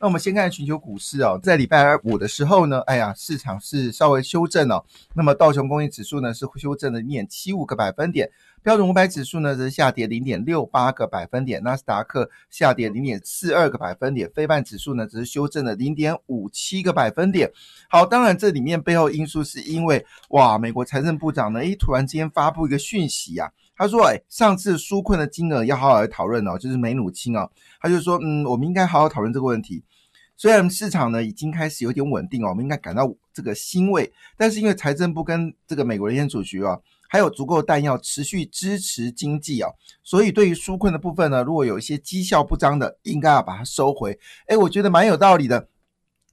那我们先看全球股市哦，在礼拜五的时候呢，哎呀，市场是稍微修正哦。那么道琼工业指数呢是修正了零点七五个百分点，标准五百指数呢则是下跌零点六八个百分点，纳斯达克下跌零点四二个百分点，非半指数呢则是修正了零点五七个百分点。好，当然这里面背后因素是因为哇，美国财政部长呢，诶，突然之间发布一个讯息啊。他说：“哎，上次纾困的金额要好好来讨论哦，就是美努清哦。他就说，嗯，我们应该好好讨论这个问题。虽然市场呢已经开始有点稳定哦，我们应该感到这个欣慰。但是因为财政部跟这个美国联储局啊，还有足够的弹药持续支持经济啊，所以对于纾困的部分呢，如果有一些绩效不彰的，应该要把它收回。哎，我觉得蛮有道理的。”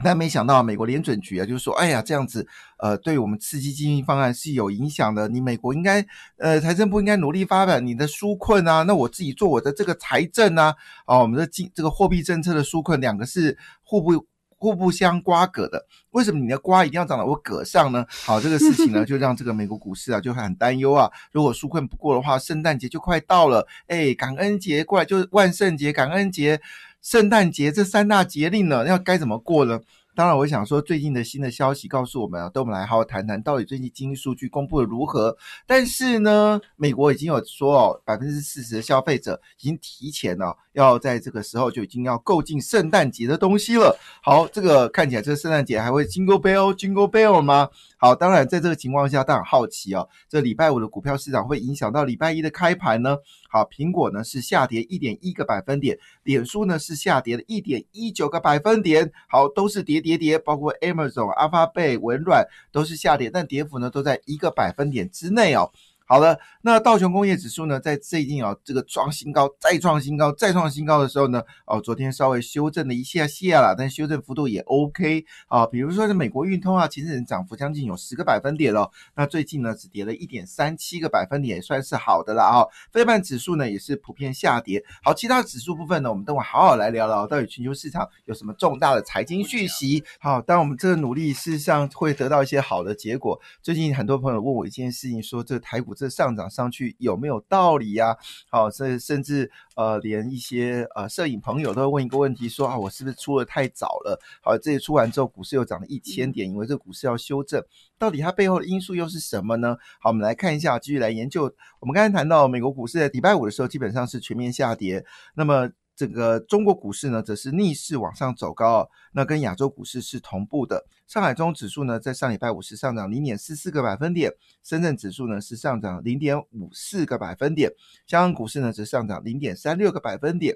但没想到美国联准局啊，就是说，哎呀，这样子，呃，对我们刺激经济方案是有影响的。你美国应该，呃，财政部应该努力发展你的纾困啊。那我自己做我的这个财政啊，哦，我们的经这个货币政策的纾困，两个是互不互不相瓜葛的。为什么你的瓜一定要长到我葛上呢？好，这个事情呢，就让这个美国股市啊就很担忧啊。如果纾困不过的话，圣诞节就快到了，哎，感恩节过来就是万圣节、感恩节。圣诞节这三大节令呢，要该怎么过呢？当然，我想说，最近的新的消息告诉我们啊，等我们来好好谈谈，到底最近经济数据公布的如何。但是呢，美国已经有说哦，百分之四十的消费者已经提前了，要在这个时候就已经要购进圣诞节的东西了。好，这个看起来这个圣诞节还会 Jingle Bell Jingle Bell 吗？好，当然在这个情况下，大家好奇哦，这礼拜五的股票市场会影响到礼拜一的开盘呢？好，苹果呢是下跌一点一个百分点，脸书呢是下跌了一点一九个百分点。好，都是跌。跌跌，包括 Amazon、Alphabet、微软都是下跌，但跌幅呢都在一个百分点之内哦。好的，那道琼工业指数呢，在最近啊，这个创新高、再创新高、再创新高的时候呢，哦，昨天稍微修正了一下下啦，但修正幅度也 OK 啊。比如说是美国运通啊，其实涨幅将近有十个百分点了，那最近呢只跌了一点三七个百分点，也算是好的了啊。非半指数呢也是普遍下跌。好，其他指数部分呢，我们等会好好来聊聊，到底全球市场有什么重大的财经讯息。好，当我们这个努力事实上会得到一些好的结果。最近很多朋友问我一件事情，说这台股。这上涨上去有没有道理呀？好，这甚至呃，连一些呃摄影朋友都会问一个问题，说啊，我是不是出的太早了？好，这些出完之后，股市又涨了一千点，因为这个股市要修正，到底它背后的因素又是什么呢？好，我们来看一下，继续来研究。我们刚才谈到美国股市在礼拜五的时候，基本上是全面下跌，那么。这个中国股市呢，则是逆势往上走高，那跟亚洲股市是同步的。上海综指数呢，在上礼拜五是上涨零点四四个百分点，深圳指数呢是上涨零点五四个百分点，香港股市呢则上涨零点三六个百分点。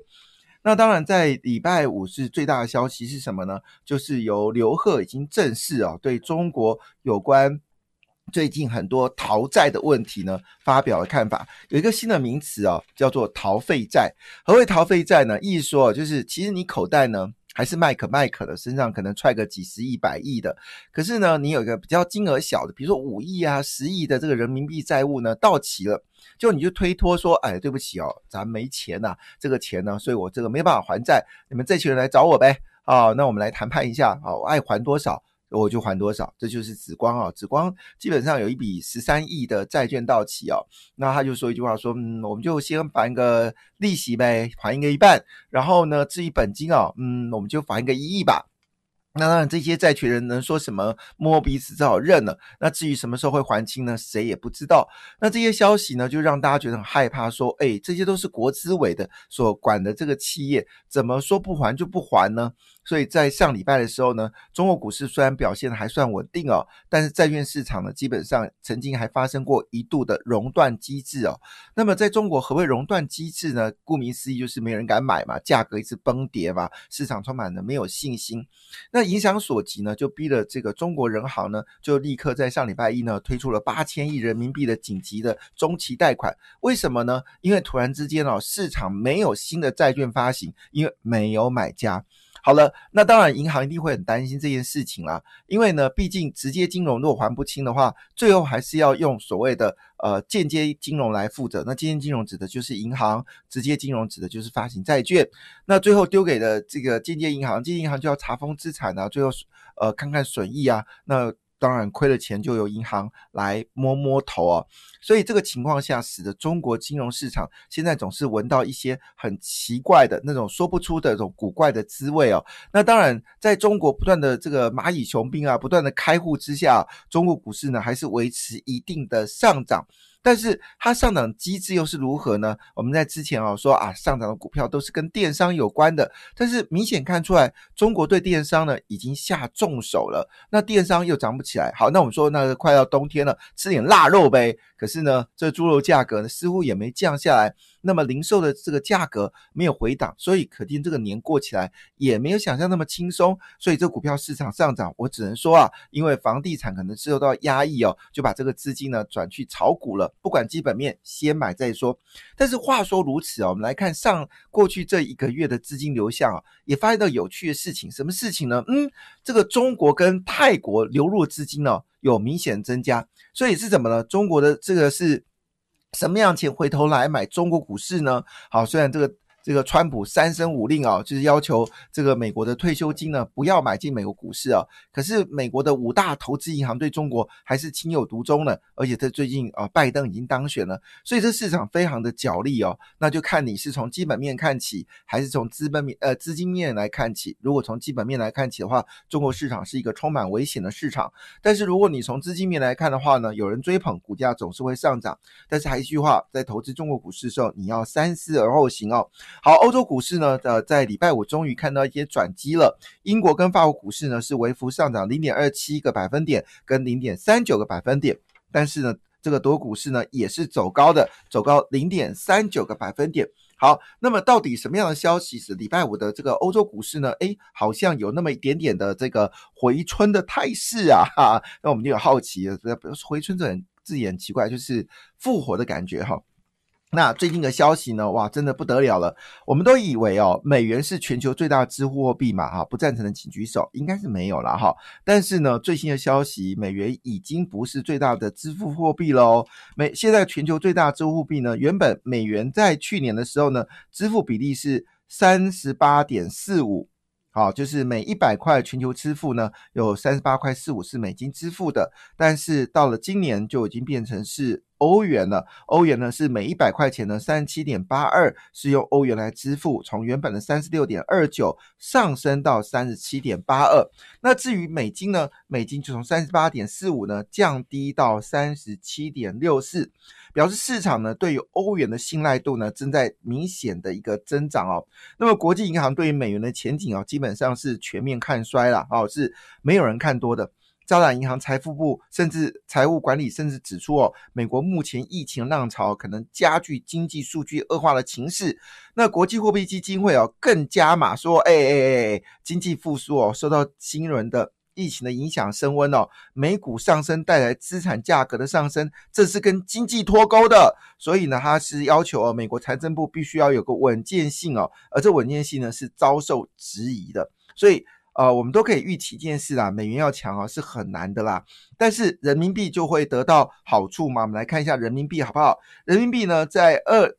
那当然，在礼拜五是最大的消息是什么呢？就是由刘鹤已经正式啊，对中国有关。最近很多逃债的问题呢，发表了看法。有一个新的名词哦，叫做逃废债。何谓逃废债呢？意思说就是其实你口袋呢还是卖可卖可的，身上可能揣个几十亿、百亿的，可是呢你有一个比较金额小的，比如说五亿啊、十亿的这个人民币债务呢到期了，就你就推脱说，哎，对不起哦，咱没钱呐，这个钱呢，所以我这个没办法还债，你们这群人来找我呗。啊，那我们来谈判一下啊，我爱还多少？我就还多少，这就是紫光啊，紫光基本上有一笔十三亿的债券到期哦，那他就说一句话说，嗯，我们就先还个利息呗，还一个一半，然后呢，至于本金啊，嗯，我们就还一个一亿吧。那当然，这些债权人能说什么？摸鼻子只好认了。那至于什么时候会还清呢？谁也不知道。那这些消息呢，就让大家觉得很害怕，说，哎，这些都是国资委的所管的这个企业，怎么说不还就不还呢？所以在上礼拜的时候呢，中国股市虽然表现还算稳定哦，但是债券市场呢，基本上曾经还发生过一度的熔断机制哦。那么在中国，何谓熔断机制呢？顾名思义，就是没人敢买嘛，价格一直崩跌嘛，市场充满了没有信心。那影响所及呢，就逼了这个中国人行呢，就立刻在上礼拜一呢，推出了八千亿人民币的紧急的中期贷款。为什么呢？因为突然之间哦，市场没有新的债券发行，因为没有买家。好了，那当然银行一定会很担心这件事情啦，因为呢，毕竟直接金融如果还不清的话，最后还是要用所谓的呃间接金融来负责。那间接金融指的就是银行，直接金融指的就是发行债券。那最后丢给的这个间接银行，间接银行就要查封资产啊，最后呃看看损益啊，那。当然亏了钱就由银行来摸摸头啊，所以这个情况下使得中国金融市场现在总是闻到一些很奇怪的那种说不出的这种古怪的滋味哦。那当然，在中国不断的这个蚂蚁雄兵啊，不断的开户之下，中国股市呢还是维持一定的上涨。但是它上涨机制又是如何呢？我们在之前啊说啊，上涨的股票都是跟电商有关的，但是明显看出来，中国对电商呢已经下重手了。那电商又涨不起来，好，那我们说那个快要冬天了，吃点腊肉呗。可是呢，这猪肉价格呢似乎也没降下来。那么零售的这个价格没有回档，所以可见这个年过起来也没有想象那么轻松。所以这股票市场上涨，我只能说啊，因为房地产可能受到压抑哦，就把这个资金呢转去炒股了。不管基本面，先买再说。但是话说如此哦，我们来看上过去这一个月的资金流向啊，也发现到有趣的事情。什么事情呢？嗯，这个中国跟泰国流入资金呢有明显增加。所以是怎么呢？中国的这个是。什么样钱回头来买中国股市呢？好，虽然这个。这个川普三声五令啊，就是要求这个美国的退休金呢不要买进美国股市啊。可是美国的五大投资银行对中国还是情有独钟呢。而且这最近啊，拜登已经当选了，所以这市场非常的角力哦。那就看你是从基本面看起，还是从资本面呃资金面来看起。如果从基本面来看起的话，中国市场是一个充满危险的市场。但是如果你从资金面来看的话呢，有人追捧，股价总是会上涨。但是还一句话，在投资中国股市的时候，你要三思而后行哦。好，欧洲股市呢，呃，在礼拜五终于看到一些转机了。英国跟法国股市呢是微幅上涨零点二七个百分点跟零点三九个百分点，但是呢，这个德股市呢也是走高的，走高零点三九个百分点。好，那么到底什么样的消息使礼拜五的这个欧洲股市呢？诶，好像有那么一点点的这个回春的态势啊！哈，那我们就有好奇了，回春这字眼奇怪，就是复活的感觉哈。那最近的消息呢？哇，真的不得了了！我们都以为哦，美元是全球最大支付货币嘛，哈，不赞成的请举手，应该是没有了哈。但是呢，最新的消息，美元已经不是最大的支付货币喽。美现在全球最大支付货币呢，原本美元在去年的时候呢，支付比例是三十八点四五。好，就是每一百块全球支付呢，有三十八块四五是美金支付的，但是到了今年就已经变成是欧元了。欧元呢是每一百块钱呢三十七点八二是用欧元来支付，从原本的三十六点二九上升到三十七点八二。那至于美金呢，美金就从三十八点四五呢降低到三十七点六四。表示市场呢对于欧元的信赖度呢正在明显的一个增长哦。那么国际银行对于美元的前景啊基本上是全面看衰了哦，是没有人看多的。招揽银行财富部甚至财务管理甚至指出哦，美国目前疫情浪潮可能加剧经济数据恶化的情势。那国际货币基金会哦更加码说，哎哎哎，经济复苏哦受到新一轮的。疫情的影响升温哦，美股上升带来资产价格的上升，这是跟经济脱钩的，所以呢，它是要求哦，美国财政部必须要有个稳健性哦，而这稳健性呢是遭受质疑的，所以呃，我们都可以预期一件事啦，美元要强啊是很难的啦，但是人民币就会得到好处嘛？我们来看一下人民币好不好？人民币呢，在二，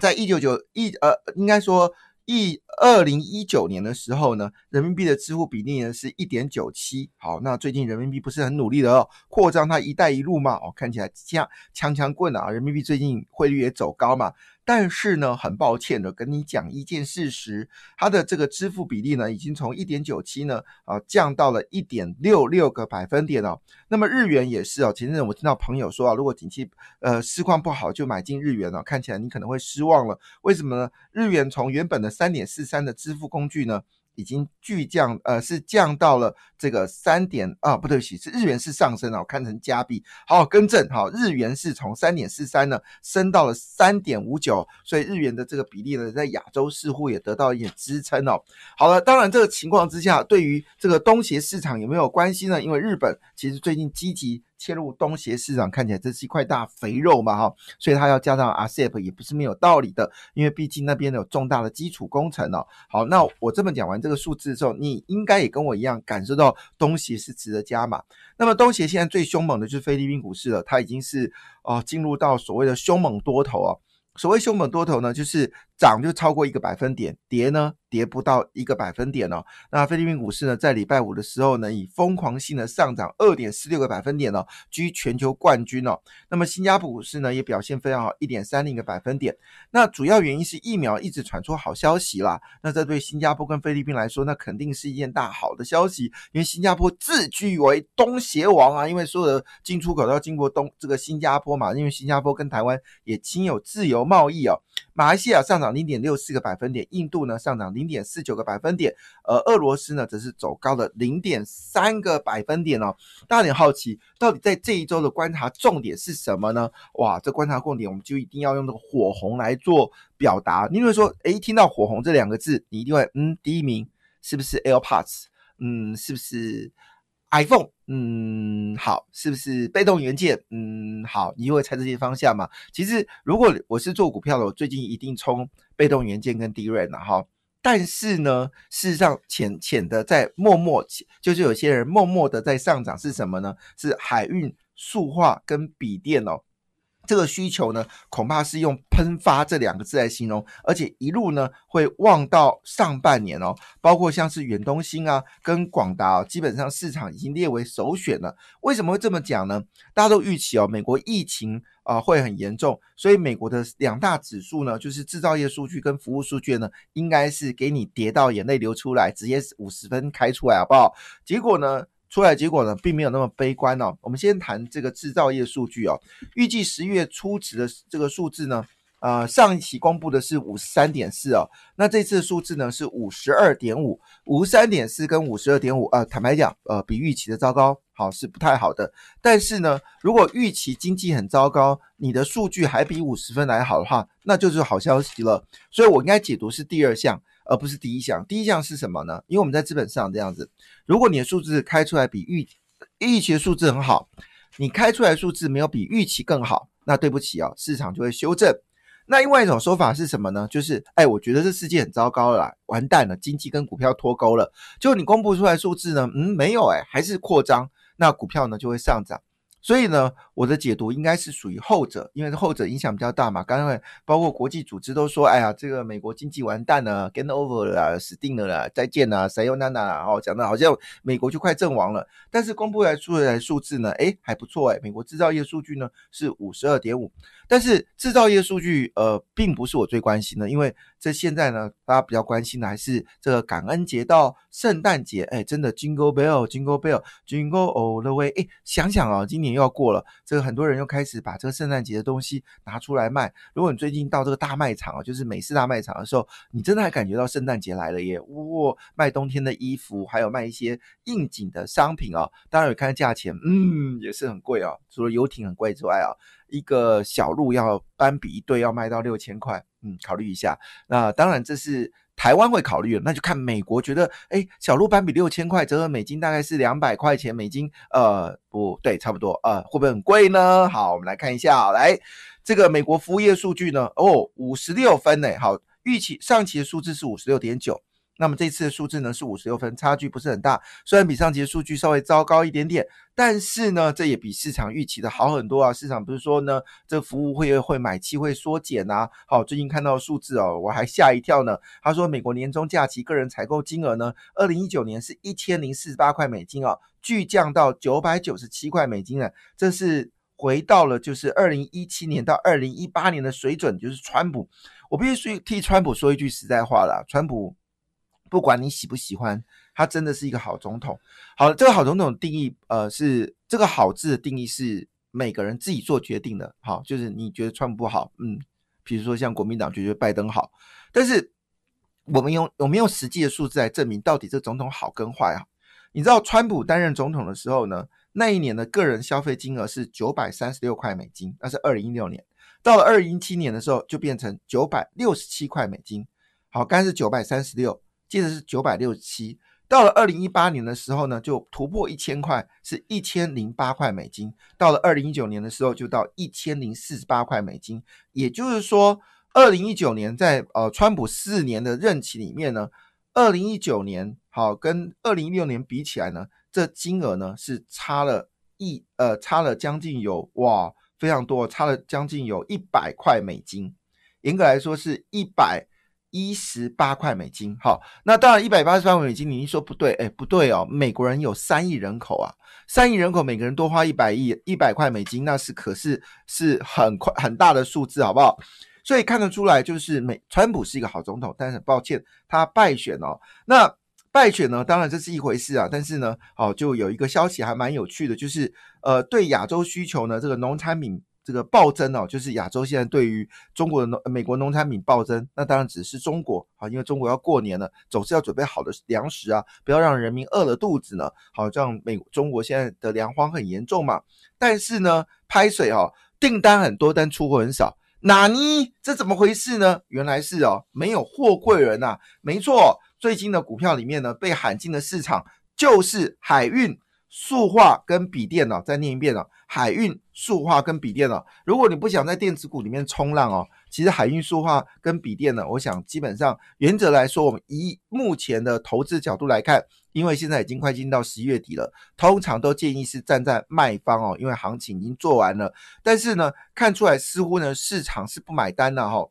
在一九九一呃，应该说。一二零一九年的时候呢，人民币的支付比例呢是一点九七。好，那最近人民币不是很努力的哦，扩张它“一带一路”嘛，哦，看起来像枪枪棍啊，人民币最近汇率也走高嘛。但是呢，很抱歉的跟你讲一件事实，它的这个支付比例呢，已经从一点九七呢，啊，降到了一点六六个百分点哦。那么日元也是哦，前阵我听到朋友说啊，如果景气呃市况不好，就买进日元了，看起来你可能会失望了。为什么呢？日元从原本的三点四三的支付工具呢？已经巨降，呃，是降到了这个三点啊，不对不起，是日元是上升了，我看成加币，好更正，好，日元是从三点四三呢升到了三点五九，所以日元的这个比例呢，在亚洲似乎也得到一点支撑哦。好了，当然这个情况之下，对于这个东协市场有没有关系呢？因为日本其实最近积极。切入东协市场，看起来这是一块大肥肉嘛哈，所以它要加上 RCEP 也不是没有道理的，因为毕竟那边有重大的基础工程哦。好，那我这么讲完这个数字之后，你应该也跟我一样感受到东协是值得加码。那么东协现在最凶猛的就是菲律宾股市了，它已经是哦进入到所谓的凶猛多头哦。所谓凶猛多头呢，就是涨就超过一个百分点，跌呢？跌不到一个百分点哦。那菲律宾股市呢，在礼拜五的时候呢，以疯狂性的上涨二点四六个百分点哦，居全球冠军哦。那么新加坡股市呢，也表现非常好，一点三零个百分点。那主要原因是疫苗一直传出好消息啦。那这对新加坡跟菲律宾来说，那肯定是一件大好的消息，因为新加坡自居为东协王啊，因为所有的进出口都要经过东这个新加坡嘛，因为新加坡跟台湾也亲有自由贸易哦。马来西亚上涨零点六四个百分点，印度呢上涨零点四九个百分点，而俄罗斯呢则是走高了零点三个百分点哦。大家点好奇，到底在这一周的观察重点是什么呢？哇，这观察重点我们就一定要用这个火红来做表达。你会说，诶，听到火红这两个字，你一定会嗯，第一名是不是 AirPods？嗯，是不是？iPhone，嗯，好，是不是被动元件？嗯，好，你会猜这些方向嘛？其实，如果我是做股票的，我最近一定冲被动元件跟 DRAM 了哈。但是呢，事实上浅浅的在默默，就是有些人默默的在上涨是什么呢？是海运、塑化跟笔电哦。这个需求呢，恐怕是用喷发这两个字来形容，而且一路呢会望到上半年哦。包括像是远东新啊跟广达，基本上市场已经列为首选了。为什么会这么讲呢？大家都预期哦，美国疫情啊会很严重，所以美国的两大指数呢，就是制造业数据跟服务数据呢，应该是给你跌到眼泪流出来，直接五十分开出来好不好？结果呢？出来结果呢，并没有那么悲观哦。我们先谈这个制造业数据哦，预计十月初值的这个数字呢，呃，上一期公布的是五十三点四哦，那这次数字呢是五十二点五，五十三点四跟五十二点五，呃，坦白讲，呃，比预期的糟糕，好是不太好的。但是呢，如果预期经济很糟糕，你的数据还比五十分来好的话，那就是好消息了。所以我应该解读是第二项。而不是第一项，第一项是什么呢？因为我们在资本市场这样子，如果你的数字开出来比预预期的数字很好，你开出来数字没有比预期更好，那对不起啊，市场就会修正。那另外一种说法是什么呢？就是哎，我觉得这世界很糟糕了，完蛋了，经济跟股票脱钩了。就你公布出来数字呢，嗯，没有哎，还是扩张，那股票呢就会上涨。所以呢，我的解读应该是属于后者，因为后者影响比较大嘛。刚才包括国际组织都说，哎呀，这个美国经济完蛋了，get over 了，死定了啦，再见啦，谁又娜娜哦，讲的好像美国就快阵亡了。但是公布来出来数字呢，哎，还不错哎，美国制造业数据呢是五十二点五。但是制造业数据，呃，并不是我最关心的，因为这现在呢，大家比较关心的还是这个感恩节到圣诞节，哎，真的 Jingle Bell，Jingle Bell，Jingle All the Way，哎，想想啊，今年又要过了，这个很多人又开始把这个圣诞节的东西拿出来卖。如果你最近到这个大卖场啊，就是美式大卖场的时候，你真的还感觉到圣诞节来了耶！哇，卖冬天的衣服，还有卖一些应景的商品啊，当然有看价钱，嗯，也是很贵啊，除了游艇很贵之外啊。一个小鹿要斑比一对要卖到六千块，嗯，考虑一下。那当然这是台湾会考虑，那就看美国觉得，哎，小鹿斑比六千块折合美金大概是两百块钱美金，呃，不对，差不多，呃，会不会很贵呢？好，我们来看一下，来这个美国服务业数据呢，哦，五十六分呢，好，预期上期的数字是五十六点九。那么这次的数字呢是五十六分，差距不是很大。虽然比上期的数据稍微糟糕一点点，但是呢，这也比市场预期的好很多啊。市场不是说呢，这服务会会买期会缩减啊。好，最近看到数字哦，我还吓一跳呢。他说，美国年终假期个人采购金额呢，二零一九年是一千零四十八块美金啊，巨降到九百九十七块美金了。这是回到了就是二零一七年到二零一八年的水准，就是川普。我必须替川普说一句实在话了，川普。不管你喜不喜欢，他真的是一个好总统。好，这个好总统定义，呃，是这个好字的定义是每个人自己做决定的。好，就是你觉得川普好，嗯，比如说像国民党就觉得拜登好，但是我们用有没有实际的数字来证明到底这总统好跟坏啊？你知道川普担任总统的时候呢，那一年的个人消费金额是九百三十六块美金，那是二零一六年。到了二零一七年的时候，就变成九百六十七块美金。好，刚是九百三十六。接着是九百六十七，到了二零一八年的时候呢，就突破一千块，是一千零八块美金。到了二零一九年的时候，就到一千零四十八块美金。也就是说，二零一九年在呃川普四年的任期里面呢，二零一九年好跟二零一六年比起来呢，这金额呢是差了一呃差了将近有哇非常多，差了将近有一百块美金。严格来说是一百。一十八块美金，好，那当然一百八十八块美金，你一说不对，哎，不对哦，美国人有三亿人口啊，三亿人口，每个人多花一百亿一百块美金，那是可是是很快很大的数字，好不好？所以看得出来，就是美川普是一个好总统，但是很抱歉，他败选哦。那败选呢，当然这是一回事啊，但是呢，哦，就有一个消息还蛮有趣的，就是呃，对亚洲需求呢，这个农产品。这个暴增哦，就是亚洲现在对于中国的农、美国农产品暴增，那当然只是中国啊，因为中国要过年了，总是要准备好的粮食啊，不要让人民饿了肚子呢。好，这样美中国现在的粮荒很严重嘛，但是呢，拍水哦，订单很多，但出货很少，哪尼？这怎么回事呢？原来是哦，没有货柜人呐，没错，最近的股票里面呢，被喊进的市场就是海运。塑化跟笔电呢，再念一遍哦，海运、塑化跟笔电呢，如果你不想在电子股里面冲浪哦，其实海运、塑化跟笔电呢，我想基本上原则来说，我们以目前的投资角度来看，因为现在已经快进到十一月底了，通常都建议是站在卖方哦，因为行情已经做完了。但是呢，看出来似乎呢市场是不买单的哈，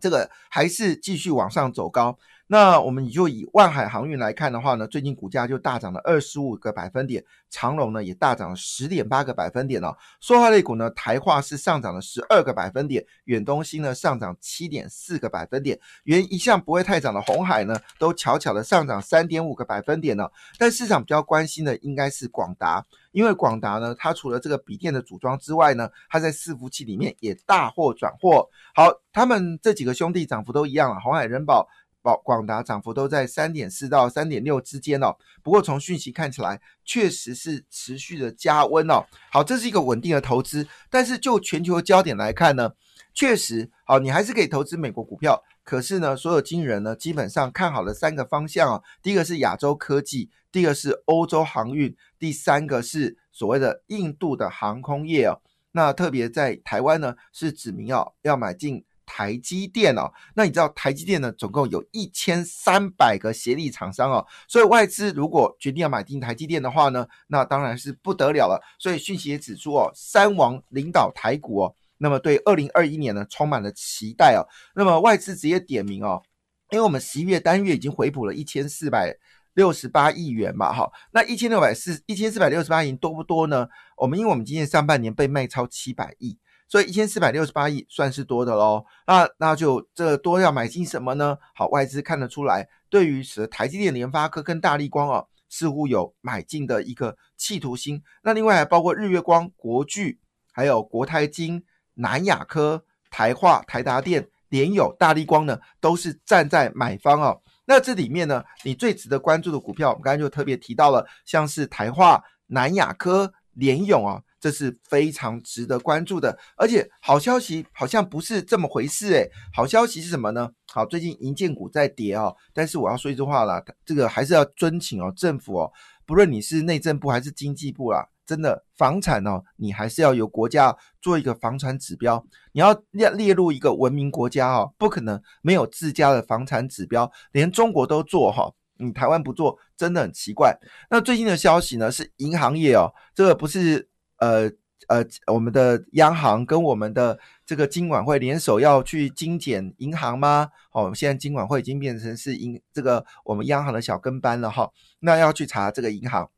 这个还是继续往上走高。那我们就以万海航运来看的话呢，最近股价就大涨了二十五个百分点，长隆呢也大涨了十点八个百分点哦。塑化类股呢，台化是上涨了十二个百分点，远东新呢上涨七点四个百分点，原一向不会太涨的红海呢，都悄悄的上涨三点五个百分点了。但市场比较关心的应该是广达，因为广达呢，它除了这个笔电的组装之外呢，它在伺服器里面也大获转获。好，他们这几个兄弟涨幅都一样啊，红海、人保。广达涨幅都在三点四到三点六之间哦，不过从讯息看起来，确实是持续的加温哦。好，这是一个稳定的投资，但是就全球焦点来看呢，确实好，你还是可以投资美国股票。可是呢，所有经纪人呢，基本上看好了三个方向哦。第一个是亚洲科技，第二个是欧洲航运，第三个是所谓的印度的航空业哦。那特别在台湾呢，是指明要要买进。台积电哦，那你知道台积电呢，总共有一千三百个协力厂商哦，所以外资如果决定要买进台积电的话呢，那当然是不得了了。所以讯息也指出哦，三王领导台股哦，那么对二零二一年呢充满了期待哦。那么外资直接点名哦，因为我们十一月单月已经回补了一千四百六十八亿元嘛，哈，那一千六百四一千四百六十八亿多不多呢？我们因为我们今年上半年被卖超七百亿。所以一千四百六十八亿算是多的喽，那那就这多要买进什么呢？好，外资看得出来，对于台积电、联发科跟大力光哦，似乎有买进的一个企图心。那另外还包括日月光、国巨，还有国泰金、南亚科、台化、台达电、联友、大力光呢，都是站在买方哦。那这里面呢，你最值得关注的股票，我们刚才就特别提到了，像是台化、南亚科、联勇啊。这是非常值得关注的，而且好消息好像不是这么回事诶。好消息是什么呢？好，最近银建股在跌哦，但是我要说一句话啦，这个还是要遵请哦，政府哦，不论你是内政部还是经济部啦，真的房产哦，你还是要由国家做一个房产指标，你要列列入一个文明国家哦，不可能没有自家的房产指标，连中国都做哈，你台湾不做真的很奇怪。那最近的消息呢，是银行业哦，这个不是。呃呃，我们的央行跟我们的这个金管会联手要去精简银行吗？哦，现在金管会已经变成是银这个我们央行的小跟班了哈，那要去查这个银行。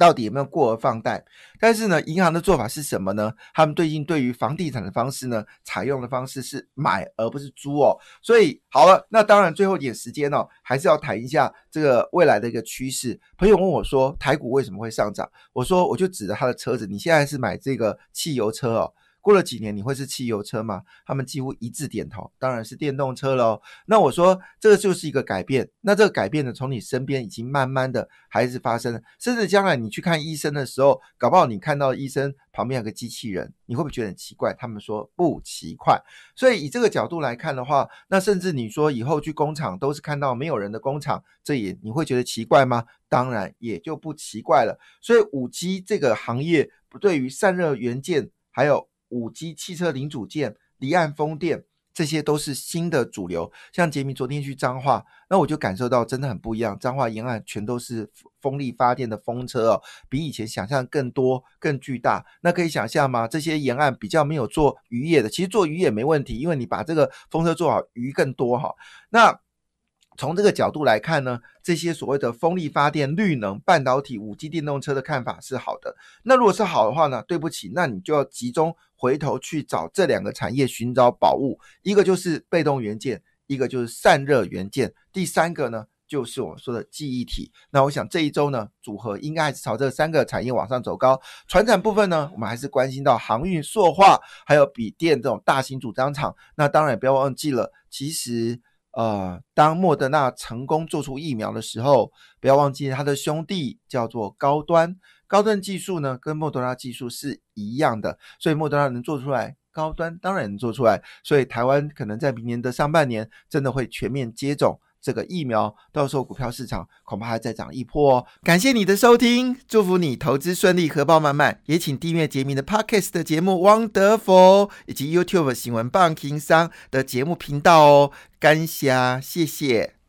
到底有没有过额放贷？但是呢，银行的做法是什么呢？他们最近对于房地产的方式呢，采用的方式是买而不是租哦。所以好了，那当然最后一点时间哦，还是要谈一下这个未来的一个趋势。朋友问我说，台股为什么会上涨？我说我就指着他的车子，你现在是买这个汽油车哦。过了几年你会是汽油车吗？他们几乎一致点头，当然是电动车喽。那我说这个就是一个改变，那这个改变呢，从你身边已经慢慢的还是发生，甚至将来你去看医生的时候，搞不好你看到医生旁边有个机器人，你会不会觉得很奇怪？他们说不奇怪。所以以这个角度来看的话，那甚至你说以后去工厂都是看到没有人的工厂，这也你会觉得奇怪吗？当然也就不奇怪了。所以五 G 这个行业对于散热元件还有五 G 汽车零组件、离岸风电，这些都是新的主流。像杰明昨天去彰化，那我就感受到真的很不一样。彰化沿岸全都是风力发电的风车哦，比以前想象更多、更巨大。那可以想象吗？这些沿岸比较没有做渔业的，其实做渔业没问题，因为你把这个风车做好，鱼更多哈。那从这个角度来看呢，这些所谓的风力发电、绿能、半导体、五 G 电动车的看法是好的。那如果是好的话呢？对不起，那你就要集中回头去找这两个产业寻找宝物，一个就是被动元件，一个就是散热元件，第三个呢就是我说的记忆体。那我想这一周呢，组合应该还是朝这三个产业往上走高。船产部分呢，我们还是关心到航运、塑化，还有笔电这种大型组装厂。那当然不要忘记了，其实。呃，当莫德纳成功做出疫苗的时候，不要忘记他的兄弟叫做高端，高端技术呢跟莫德纳技术是一样的，所以莫德纳能做出来，高端当然能做出来，所以台湾可能在明年的上半年真的会全面接种。这个疫苗到时候股票市场恐怕还再涨一波哦！感谢你的收听，祝福你投资顺利，荷包满满。也请订阅杰明的 Podcast 的节目《Wonderful》，以及 YouTube 新闻棒情商的节目频道哦。感谢，谢谢。